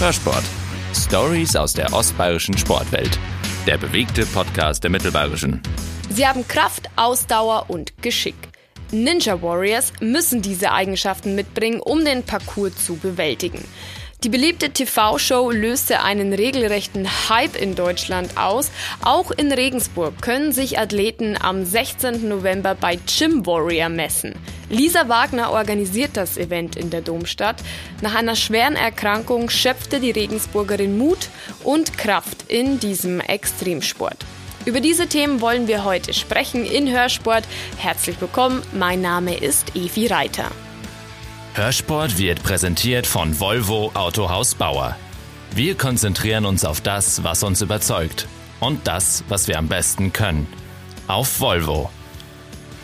Hörsport. Stories aus der ostbayerischen Sportwelt. Der bewegte Podcast der Mittelbayerischen. Sie haben Kraft, Ausdauer und Geschick. Ninja Warriors müssen diese Eigenschaften mitbringen, um den Parcours zu bewältigen. Die beliebte TV-Show löste einen regelrechten Hype in Deutschland aus. Auch in Regensburg können sich Athleten am 16. November bei Gym Warrior messen. Lisa Wagner organisiert das Event in der Domstadt. Nach einer schweren Erkrankung schöpfte die Regensburgerin Mut und Kraft in diesem Extremsport. Über diese Themen wollen wir heute sprechen in Hörsport. Herzlich willkommen, mein Name ist Evi Reiter. Hörsport wird präsentiert von Volvo Autohaus Bauer. Wir konzentrieren uns auf das, was uns überzeugt und das, was wir am besten können. Auf Volvo.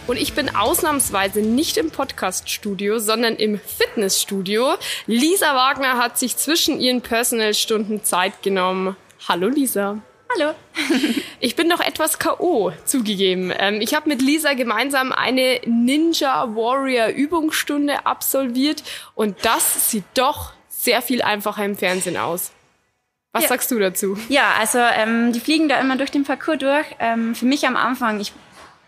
Und ich bin ausnahmsweise nicht im Podcaststudio, sondern im Fitnessstudio. Lisa Wagner hat sich zwischen ihren Personalstunden Zeit genommen. Hallo Lisa. Hallo. ich bin noch etwas K.O. zugegeben. Ähm, ich habe mit Lisa gemeinsam eine Ninja Warrior Übungsstunde absolviert und das sieht doch sehr viel einfacher im Fernsehen aus. Was ja. sagst du dazu? Ja, also ähm, die fliegen da immer durch den Parcours durch. Ähm, für mich am Anfang, ich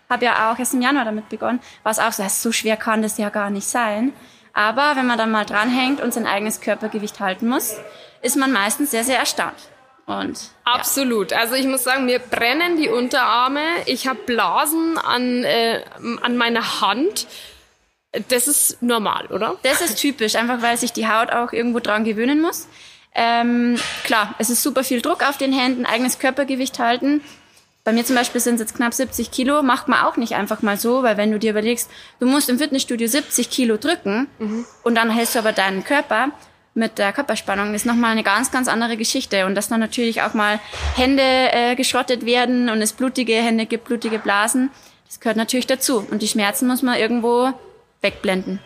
habe ja auch erst im Januar damit begonnen, war es auch so, so schwer kann das ja gar nicht sein. Aber wenn man dann mal dranhängt und sein eigenes Körpergewicht halten muss, ist man meistens sehr, sehr erstaunt. Und, Absolut. Ja. Also ich muss sagen, mir brennen die Unterarme. Ich habe Blasen an, äh, an meiner Hand. Das ist normal, oder? Das ist typisch, einfach weil sich die Haut auch irgendwo dran gewöhnen muss. Ähm, klar, es ist super viel Druck auf den Händen, eigenes Körpergewicht halten. Bei mir zum Beispiel sind es jetzt knapp 70 Kilo, macht man auch nicht einfach mal so, weil wenn du dir überlegst, du musst im Fitnessstudio 70 Kilo drücken mhm. und dann hältst du aber deinen Körper, mit der Körperspannung ist nochmal eine ganz, ganz andere Geschichte. Und dass dann natürlich auch mal Hände äh, geschrottet werden und es blutige Hände gibt, blutige Blasen, das gehört natürlich dazu. Und die Schmerzen muss man irgendwo wegblenden.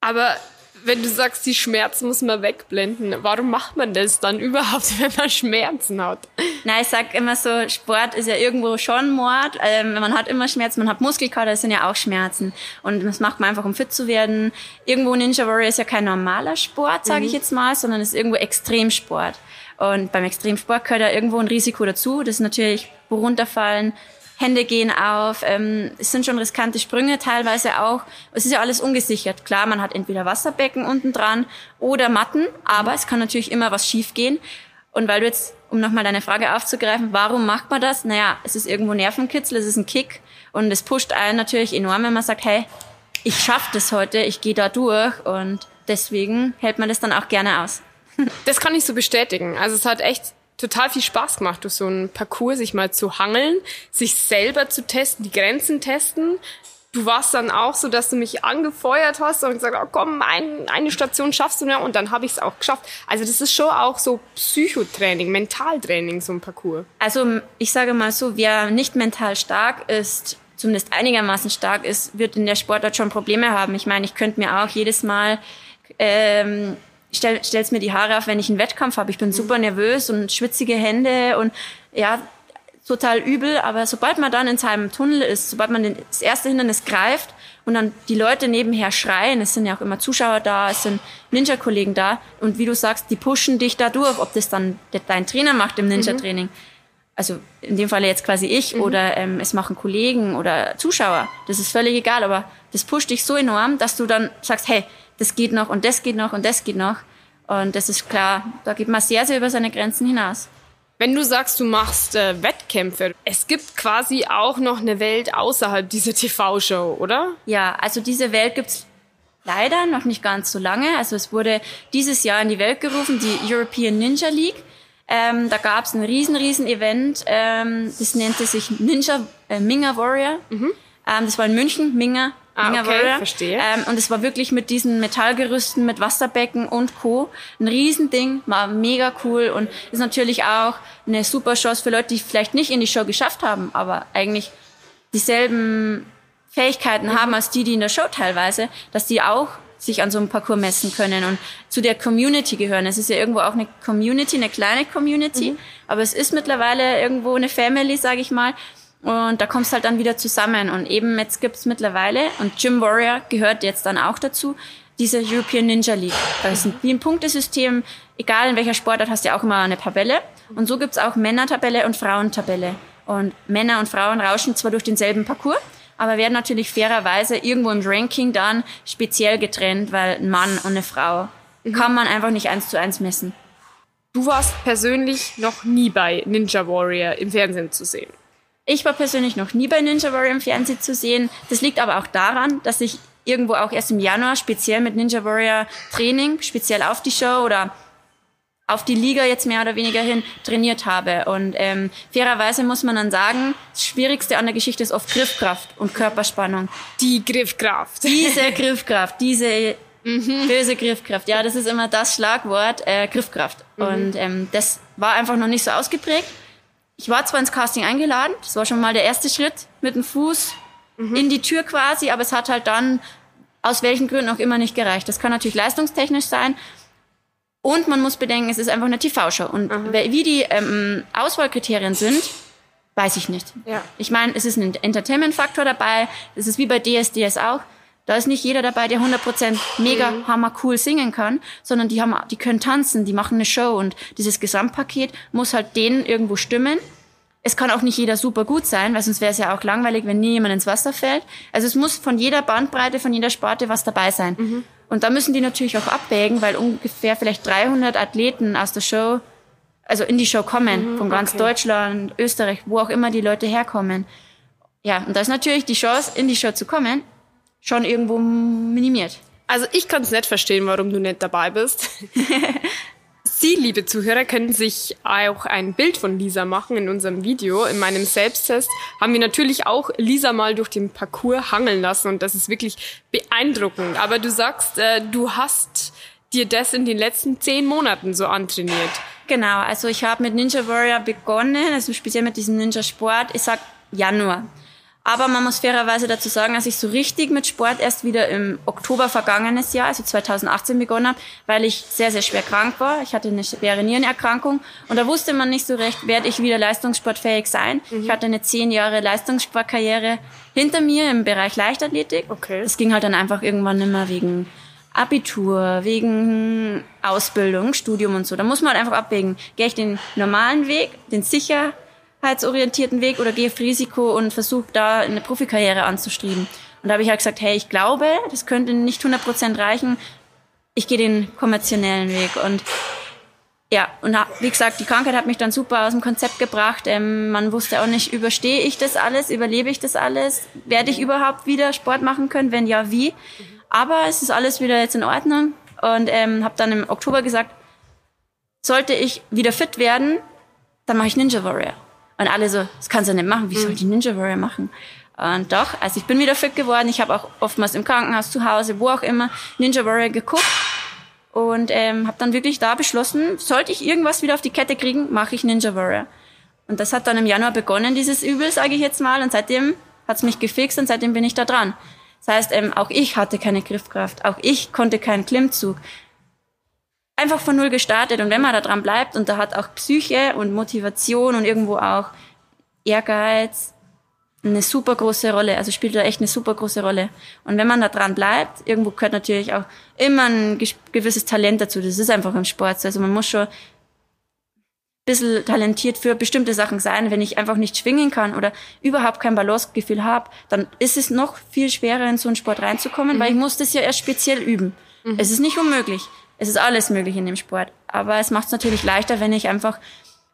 Aber wenn du sagst, die Schmerzen muss man wegblenden, warum macht man das dann überhaupt, wenn man Schmerzen hat? Nein, ich sag immer so, Sport ist ja irgendwo schon Mord. Ähm, man hat immer Schmerzen, man hat Muskelkater, das sind ja auch Schmerzen. Und das macht man einfach, um fit zu werden. Irgendwo Ninja Warrior ist ja kein normaler Sport, sage mhm. ich jetzt mal, sondern ist irgendwo Extremsport. Und beim Extremsport gehört ja irgendwo ein Risiko dazu. Das ist natürlich runterfallen, Hände gehen auf, ähm, es sind schon riskante Sprünge teilweise auch. Es ist ja alles ungesichert. Klar, man hat entweder Wasserbecken unten dran oder Matten, aber es kann natürlich immer was schiefgehen. Und weil du jetzt, um nochmal deine Frage aufzugreifen, warum macht man das? Naja, es ist irgendwo Nervenkitzel, es ist ein Kick und es pusht einen natürlich enorm, wenn man sagt, hey, ich schaffe das heute, ich gehe da durch und deswegen hält man das dann auch gerne aus. Das kann ich so bestätigen. Also es hat echt total viel Spaß gemacht, durch so einen Parcours sich mal zu hangeln, sich selber zu testen, die Grenzen testen. Du warst dann auch so, dass du mich angefeuert hast und gesagt, oh, komm, ein, eine Station schaffst du noch und dann habe ich es auch geschafft. Also das ist schon auch so Psychotraining, Mentaltraining, so ein Parcours. Also ich sage mal so, wer nicht mental stark ist, zumindest einigermaßen stark ist, wird in der Sportart schon Probleme haben. Ich meine, ich könnte mir auch jedes Mal ähm, stell, stell's mir die Haare auf, wenn ich einen Wettkampf habe. Ich bin mhm. super nervös und schwitzige Hände und ja, total übel. Aber sobald man dann in seinem Tunnel ist, sobald man das erste Hindernis greift und dann die Leute nebenher schreien, es sind ja auch immer Zuschauer da, es sind Ninja-Kollegen da und wie du sagst, die pushen dich da durch, ob das dann dein Trainer macht im Ninja-Training. Mhm. Also in dem Fall jetzt quasi ich mhm. oder ähm, es machen Kollegen oder Zuschauer. Das ist völlig egal, aber das pusht dich so enorm, dass du dann sagst, hey, das geht noch und das geht noch und das geht noch. Und das ist klar, da geht man sehr, sehr über seine Grenzen hinaus. Wenn du sagst, du machst äh, Wettkämpfe, es gibt quasi auch noch eine Welt außerhalb dieser TV-Show, oder? Ja, also diese Welt gibt's leider noch nicht ganz so lange. Also es wurde dieses Jahr in die Welt gerufen, die European Ninja League. Ähm, da gab's ein riesen, riesen Event. Ähm, das nannte sich Ninja äh, Minga Warrior. Mhm. Ähm, das war in München, Minga Ah, okay, Warrior. verstehe. Ähm, und es war wirklich mit diesen Metallgerüsten, mit Wasserbecken und Co. Ein Riesending, war mega cool und ist natürlich auch eine super Chance für Leute, die vielleicht nicht in die Show geschafft haben, aber eigentlich dieselben Fähigkeiten mhm. haben als die, die in der Show teilweise, dass die auch sich an so einem Parcours messen können und zu der Community gehören. Es ist ja irgendwo auch eine Community, eine kleine Community, mhm. aber es ist mittlerweile irgendwo eine Family, sage ich mal. Und da kommst halt dann wieder zusammen. Und eben jetzt gibt's mittlerweile, und Gym Warrior gehört jetzt dann auch dazu, diese European Ninja League. Das ist wie ein Punktesystem. Egal in welcher Sportart hast du auch immer eine Tabelle. Und so gibt's auch Männertabelle und Frauentabelle. Und Männer und Frauen rauschen zwar durch denselben Parcours, aber werden natürlich fairerweise irgendwo im Ranking dann speziell getrennt, weil ein Mann und eine Frau mhm. kann man einfach nicht eins zu eins messen. Du warst persönlich noch nie bei Ninja Warrior im Fernsehen zu sehen. Ich war persönlich noch nie bei Ninja Warrior im Fernsehen zu sehen. Das liegt aber auch daran, dass ich irgendwo auch erst im Januar speziell mit Ninja Warrior Training, speziell auf die Show oder auf die Liga jetzt mehr oder weniger hin trainiert habe. Und ähm, fairerweise muss man dann sagen, das Schwierigste an der Geschichte ist oft Griffkraft und Körperspannung. Die Griffkraft. Diese Griffkraft, diese mhm. böse Griffkraft. Ja, das ist immer das Schlagwort, äh, Griffkraft. Mhm. Und ähm, das war einfach noch nicht so ausgeprägt. Ich war zwar ins Casting eingeladen, das war schon mal der erste Schritt mit dem Fuß mhm. in die Tür quasi, aber es hat halt dann aus welchen Gründen auch immer nicht gereicht. Das kann natürlich leistungstechnisch sein, und man muss bedenken, es ist einfach eine TV-Show. Und Aha. wie die ähm, Auswahlkriterien sind, weiß ich nicht. Ja. Ich meine, es ist ein Entertainment-Faktor dabei. Es ist wie bei DSDS auch. Da ist nicht jeder dabei, der 100% mega mhm. hammer cool singen kann, sondern die haben, die können tanzen, die machen eine Show und dieses Gesamtpaket muss halt denen irgendwo stimmen. Es kann auch nicht jeder super gut sein, weil sonst wäre es ja auch langweilig, wenn nie jemand ins Wasser fällt. Also es muss von jeder Bandbreite, von jeder Sparte was dabei sein. Mhm. Und da müssen die natürlich auch abwägen, weil ungefähr vielleicht 300 Athleten aus der Show, also in die Show kommen, mhm, von ganz okay. Deutschland, Österreich, wo auch immer die Leute herkommen. Ja, und da ist natürlich die Chance, in die Show zu kommen, schon irgendwo minimiert. Also ich kann es nicht verstehen, warum du nicht dabei bist. Sie, liebe Zuhörer, können sich auch ein Bild von Lisa machen in unserem Video. In meinem Selbsttest haben wir natürlich auch Lisa mal durch den Parcours hangeln lassen und das ist wirklich beeindruckend. Aber du sagst, äh, du hast dir das in den letzten zehn Monaten so antrainiert. Genau, also ich habe mit Ninja Warrior begonnen, also speziell mit diesem Ninja Sport, ich sag Januar. Aber man muss fairerweise dazu sagen, dass ich so richtig mit Sport erst wieder im Oktober vergangenes Jahr, also 2018 begonnen habe, weil ich sehr, sehr schwer krank war. Ich hatte eine schwere Nierenerkrankung und da wusste man nicht so recht, werde ich wieder leistungssportfähig sein. Mhm. Ich hatte eine zehn Jahre Leistungssportkarriere hinter mir im Bereich Leichtathletik. Okay. Das ging halt dann einfach irgendwann immer wegen Abitur, wegen Ausbildung, Studium und so. Da muss man halt einfach abwägen, gehe ich den normalen Weg, den sicher sicherheitsorientierten Weg oder gehe auf Risiko und versuche da eine Profikarriere anzustreben. Und da habe ich halt gesagt, hey, ich glaube, das könnte nicht 100% reichen. Ich gehe den kommerziellen Weg. Und ja, und wie gesagt, die Krankheit hat mich dann super aus dem Konzept gebracht. Ähm, man wusste auch nicht, überstehe ich das alles, überlebe ich das alles, werde ich überhaupt wieder Sport machen können, wenn ja, wie. Aber es ist alles wieder jetzt in Ordnung und ähm, habe dann im Oktober gesagt, sollte ich wieder fit werden, dann mache ich Ninja Warrior. Und alle so, das kannst du nicht machen, wie soll mhm. die Ninja Warrior machen? Und doch, also ich bin wieder fit geworden. Ich habe auch oftmals im Krankenhaus, zu Hause, wo auch immer, Ninja Warrior geguckt. Und ähm, habe dann wirklich da beschlossen, sollte ich irgendwas wieder auf die Kette kriegen, mache ich Ninja Warrior. Und das hat dann im Januar begonnen, dieses Übel, sage ich jetzt mal. Und seitdem hat's mich gefixt und seitdem bin ich da dran. Das heißt, ähm, auch ich hatte keine Griffkraft, auch ich konnte keinen Klimmzug einfach von null gestartet. Und wenn man da dran bleibt und da hat auch Psyche und Motivation und irgendwo auch Ehrgeiz eine super große Rolle, also spielt da echt eine super große Rolle. Und wenn man da dran bleibt, irgendwo gehört natürlich auch immer ein gewisses Talent dazu. Das ist einfach im Sport. Also man muss schon ein bisschen talentiert für bestimmte Sachen sein. Wenn ich einfach nicht schwingen kann oder überhaupt kein Balancegefühl habe, dann ist es noch viel schwerer, in so einen Sport reinzukommen, mhm. weil ich muss das ja erst speziell üben. Mhm. Es ist nicht unmöglich. Es ist alles möglich in dem Sport. Aber es macht es natürlich leichter, wenn ich einfach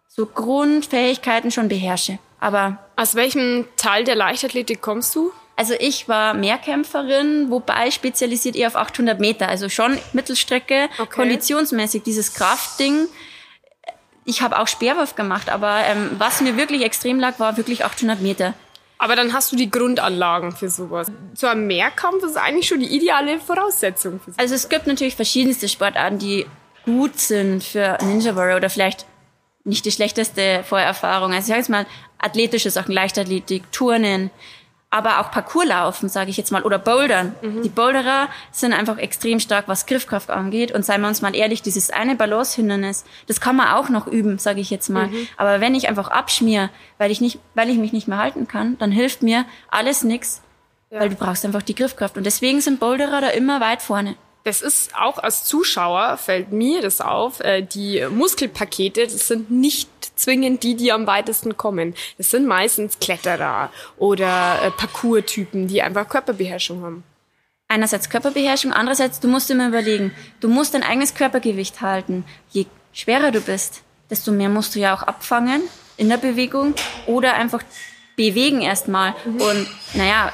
so Grundfähigkeiten schon beherrsche. Aber aus welchem Teil der Leichtathletik kommst du? Also ich war Mehrkämpferin, wobei spezialisiert eher auf 800 Meter, also schon Mittelstrecke, okay. konditionsmäßig dieses Kraftding. Ich habe auch Speerwurf gemacht, aber ähm, was mir wirklich extrem lag, war wirklich 800 Meter. Aber dann hast du die Grundanlagen für sowas. So ein Mehrkampf ist eigentlich schon die ideale Voraussetzung für sowas. Also es gibt natürlich verschiedenste Sportarten, die gut sind für Ninja Warrior oder vielleicht nicht die schlechteste Vorerfahrung. Also ich sage jetzt mal athletische Sachen, Leichtathletik, Turnen, aber auch Parcourslaufen, sage ich jetzt mal, oder Bouldern. Mhm. Die Boulderer sind einfach extrem stark, was Griffkraft angeht. Und seien wir uns mal ehrlich, dieses eine Balance-Hindernis, das kann man auch noch üben, sage ich jetzt mal. Mhm. Aber wenn ich einfach abschmier, weil ich nicht, weil ich mich nicht mehr halten kann, dann hilft mir alles nix, ja. weil du brauchst einfach die Griffkraft. Und deswegen sind Boulderer da immer weit vorne. Das ist auch als Zuschauer fällt mir das auf. Äh, die Muskelpakete, das sind nicht zwingend die, die am weitesten kommen. Das sind meistens Kletterer oder äh, Parcours-Typen, die einfach Körperbeherrschung haben. Einerseits Körperbeherrschung, andererseits, du musst immer überlegen, du musst dein eigenes Körpergewicht halten. Je schwerer du bist, desto mehr musst du ja auch abfangen in der Bewegung oder einfach bewegen erstmal. Mhm. Und naja,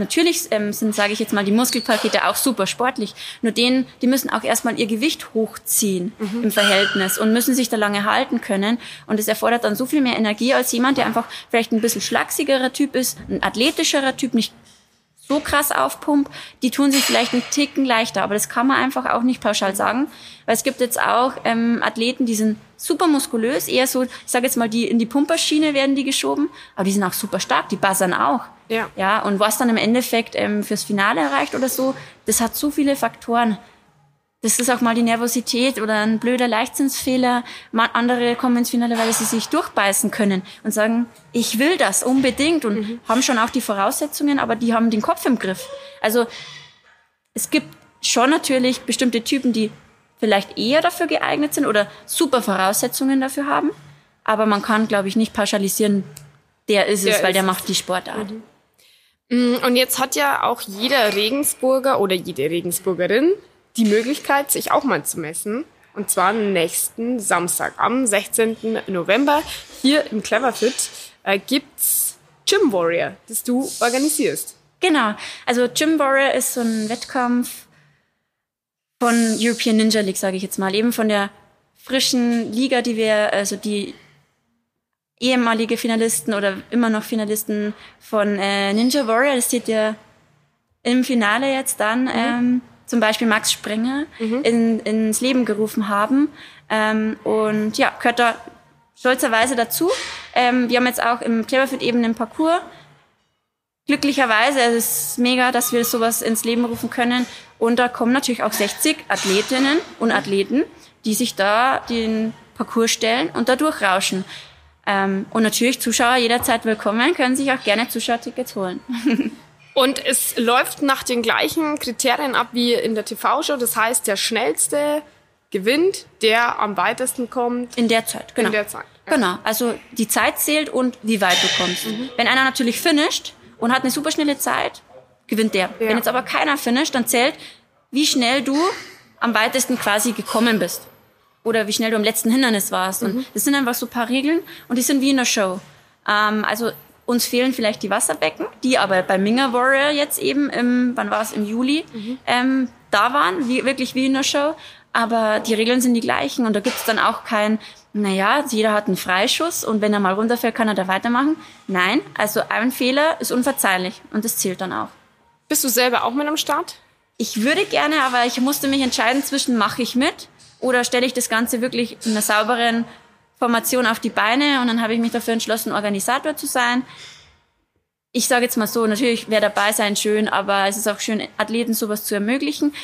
natürlich ähm, sind, sage ich jetzt mal, die Muskelpakete auch super sportlich. Nur denen, die müssen auch erstmal ihr Gewicht hochziehen mhm. im Verhältnis und müssen sich da lange halten können. Und es erfordert dann so viel mehr Energie als jemand, der einfach vielleicht ein bisschen schlagsigerer Typ ist, ein athletischerer Typ, nicht so krass aufpumpt, die tun sich vielleicht einen Ticken leichter. Aber das kann man einfach auch nicht pauschal sagen. Weil es gibt jetzt auch ähm, Athleten, die sind super muskulös, eher so, ich sage jetzt mal, die in die Pumperschiene werden die geschoben, aber die sind auch super stark, die buzzern auch. Ja. Ja, und was dann im Endeffekt ähm, fürs Finale erreicht oder so, das hat so viele Faktoren. Das ist auch mal die Nervosität oder ein blöder Leichtsinnsfehler. Andere kommen ins Finale, weil sie sich durchbeißen können und sagen, ich will das unbedingt und mhm. haben schon auch die Voraussetzungen, aber die haben den Kopf im Griff. Also es gibt schon natürlich bestimmte Typen, die vielleicht eher dafür geeignet sind oder super Voraussetzungen dafür haben. Aber man kann, glaube ich, nicht pauschalisieren, der ist der es, weil der macht die Sportart. Mhm. Und jetzt hat ja auch jeder Regensburger oder jede Regensburgerin die Möglichkeit, sich auch mal zu messen. Und zwar nächsten Samstag, am 16. November, hier im Cleverfit, äh, gibt's Gym Warrior, das du organisierst. Genau. Also Gym Warrior ist so ein Wettkampf von European Ninja League, sage ich jetzt mal, eben von der frischen Liga, die wir, also die ehemalige Finalisten oder immer noch Finalisten von äh, Ninja Warrior, das steht ja im Finale jetzt dann, mhm. ähm, zum Beispiel Max Sprenger mhm. in, ins Leben gerufen haben. Ähm, und ja, gehört da stolzerweise dazu. Ähm, wir haben jetzt auch im Cleverfit eben einen Parcours. Glücklicherweise, es ist mega, dass wir sowas ins Leben rufen können. Und da kommen natürlich auch 60 Athletinnen und Athleten, die sich da den Parcours stellen und da durchrauschen. Ähm, und natürlich Zuschauer jederzeit willkommen, können sich auch gerne Zuschauertickets holen. Und es läuft nach den gleichen Kriterien ab wie in der TV-Show. Das heißt, der schnellste gewinnt, der am weitesten kommt. In der Zeit, genau. In der Zeit. Ja. Genau. Also die Zeit zählt und wie weit du kommst. Mhm. Wenn einer natürlich finisht und hat eine super schnelle Zeit, gewinnt der. Ja. Wenn jetzt aber keiner finisht, dann zählt, wie schnell du am weitesten quasi gekommen bist. Oder wie schnell du am letzten Hindernis warst. Mhm. Und das sind einfach so ein paar Regeln und die sind wie in der Show. Ähm, also uns fehlen vielleicht die Wasserbecken, die aber bei Minga Warrior jetzt eben im, wann war es, im Juli, mhm. ähm, da waren, wie, wirklich wie in der Show. Aber die Regeln sind die gleichen und da gibt's dann auch kein, naja, jeder hat einen Freischuss und wenn er mal runterfällt, kann er da weitermachen. Nein, also ein Fehler ist unverzeihlich und das zählt dann auch. Bist du selber auch mit am Start? Ich würde gerne, aber ich musste mich entscheiden zwischen mache ich mit oder stelle ich das Ganze wirklich in einer sauberen Formation auf die Beine und dann habe ich mich dafür entschlossen, Organisator zu sein. Ich sage jetzt mal so, natürlich wäre dabei sein schön, aber es ist auch schön, Athleten sowas zu ermöglichen.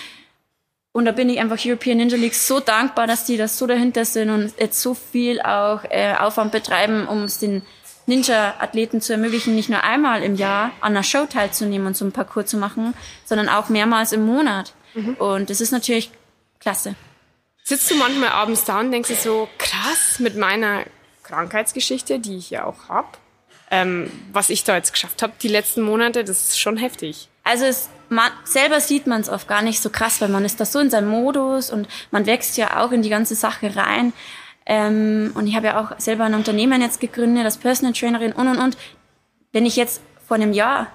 Und da bin ich einfach European Ninja League so dankbar, dass die da so dahinter sind und jetzt so viel auch äh, Aufwand betreiben, um es den Ninja-Athleten zu ermöglichen, nicht nur einmal im Jahr an einer Show teilzunehmen und so einen Parcours zu machen, sondern auch mehrmals im Monat. Mhm. Und das ist natürlich klasse. Sitzt du manchmal abends da und denkst dir so, krass, mit meiner Krankheitsgeschichte, die ich ja auch habe, ähm, was ich da jetzt geschafft habe die letzten Monate, das ist schon heftig. Also es, man, selber sieht man es oft gar nicht so krass, weil man ist da so in seinem Modus und man wächst ja auch in die ganze Sache rein. Ähm, und ich habe ja auch selber ein Unternehmen jetzt gegründet, als Personal Trainerin und und und. Wenn ich jetzt vor einem Jahr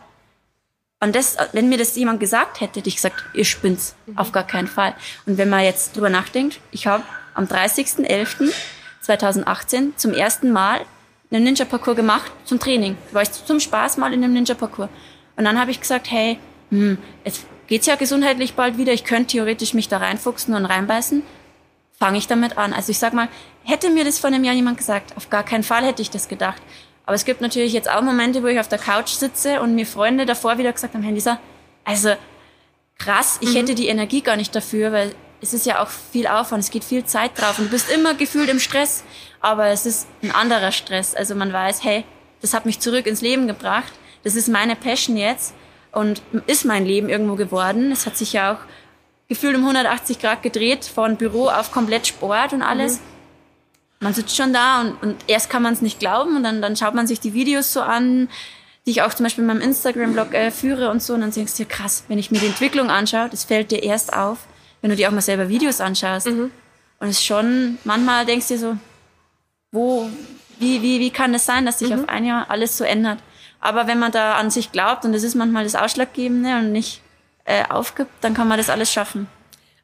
und das, wenn mir das jemand gesagt hätte, hätte ich gesagt, ihr spinnt's. Mhm. Auf gar keinen Fall. Und wenn man jetzt drüber nachdenkt, ich habe am 30.11.2018 zum ersten Mal einen Ninja-Parcours gemacht zum Training. Da war ich zum Spaß mal in einem Ninja-Parcours. Und dann habe ich gesagt, hey, hm, jetzt geht's ja gesundheitlich bald wieder. Ich könnte theoretisch mich da reinfuchsen und reinbeißen. Fange ich damit an. Also ich sag mal, hätte mir das vor einem Jahr jemand gesagt, auf gar keinen Fall hätte ich das gedacht. Aber es gibt natürlich jetzt auch Momente, wo ich auf der Couch sitze und mir Freunde davor wieder gesagt haben, Lisa, also krass, ich mhm. hätte die Energie gar nicht dafür, weil es ist ja auch viel Aufwand, es geht viel Zeit drauf und du bist immer gefühlt im Stress, aber es ist ein anderer Stress. Also man weiß, hey, das hat mich zurück ins Leben gebracht, das ist meine Passion jetzt und ist mein Leben irgendwo geworden. Es hat sich ja auch gefühlt um 180 Grad gedreht, von Büro auf komplett Sport und alles. Mhm. Man sitzt schon da und, und erst kann man es nicht glauben und dann, dann schaut man sich die Videos so an, die ich auch zum Beispiel in meinem Instagram-Blog äh, führe und so. Und dann denkst du dir, krass, wenn ich mir die Entwicklung anschaue, das fällt dir erst auf, wenn du dir auch mal selber Videos anschaust. Mhm. Und es ist schon, manchmal denkst du dir so, wo, wie, wie, wie kann es das sein, dass sich mhm. auf ein Jahr alles so ändert? Aber wenn man da an sich glaubt, und das ist manchmal das Ausschlaggebende und nicht äh, aufgibt, dann kann man das alles schaffen.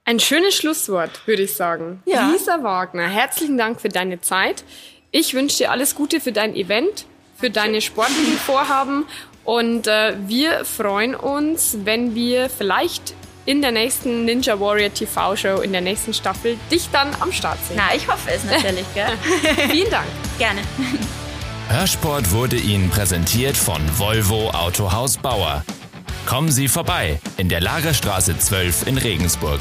Ein schönes Schlusswort, würde ich sagen. Ja. Lisa Wagner, herzlichen Dank für deine Zeit. Ich wünsche dir alles Gute für dein Event, für deine sportlichen Vorhaben und äh, wir freuen uns, wenn wir vielleicht in der nächsten Ninja Warrior TV Show in der nächsten Staffel dich dann am Start sehen. Na, ich hoffe es natürlich, gell? Vielen Dank. Gerne. Hörsport wurde Ihnen präsentiert von Volvo Autohaus Bauer. Kommen Sie vorbei in der Lagerstraße 12 in Regensburg.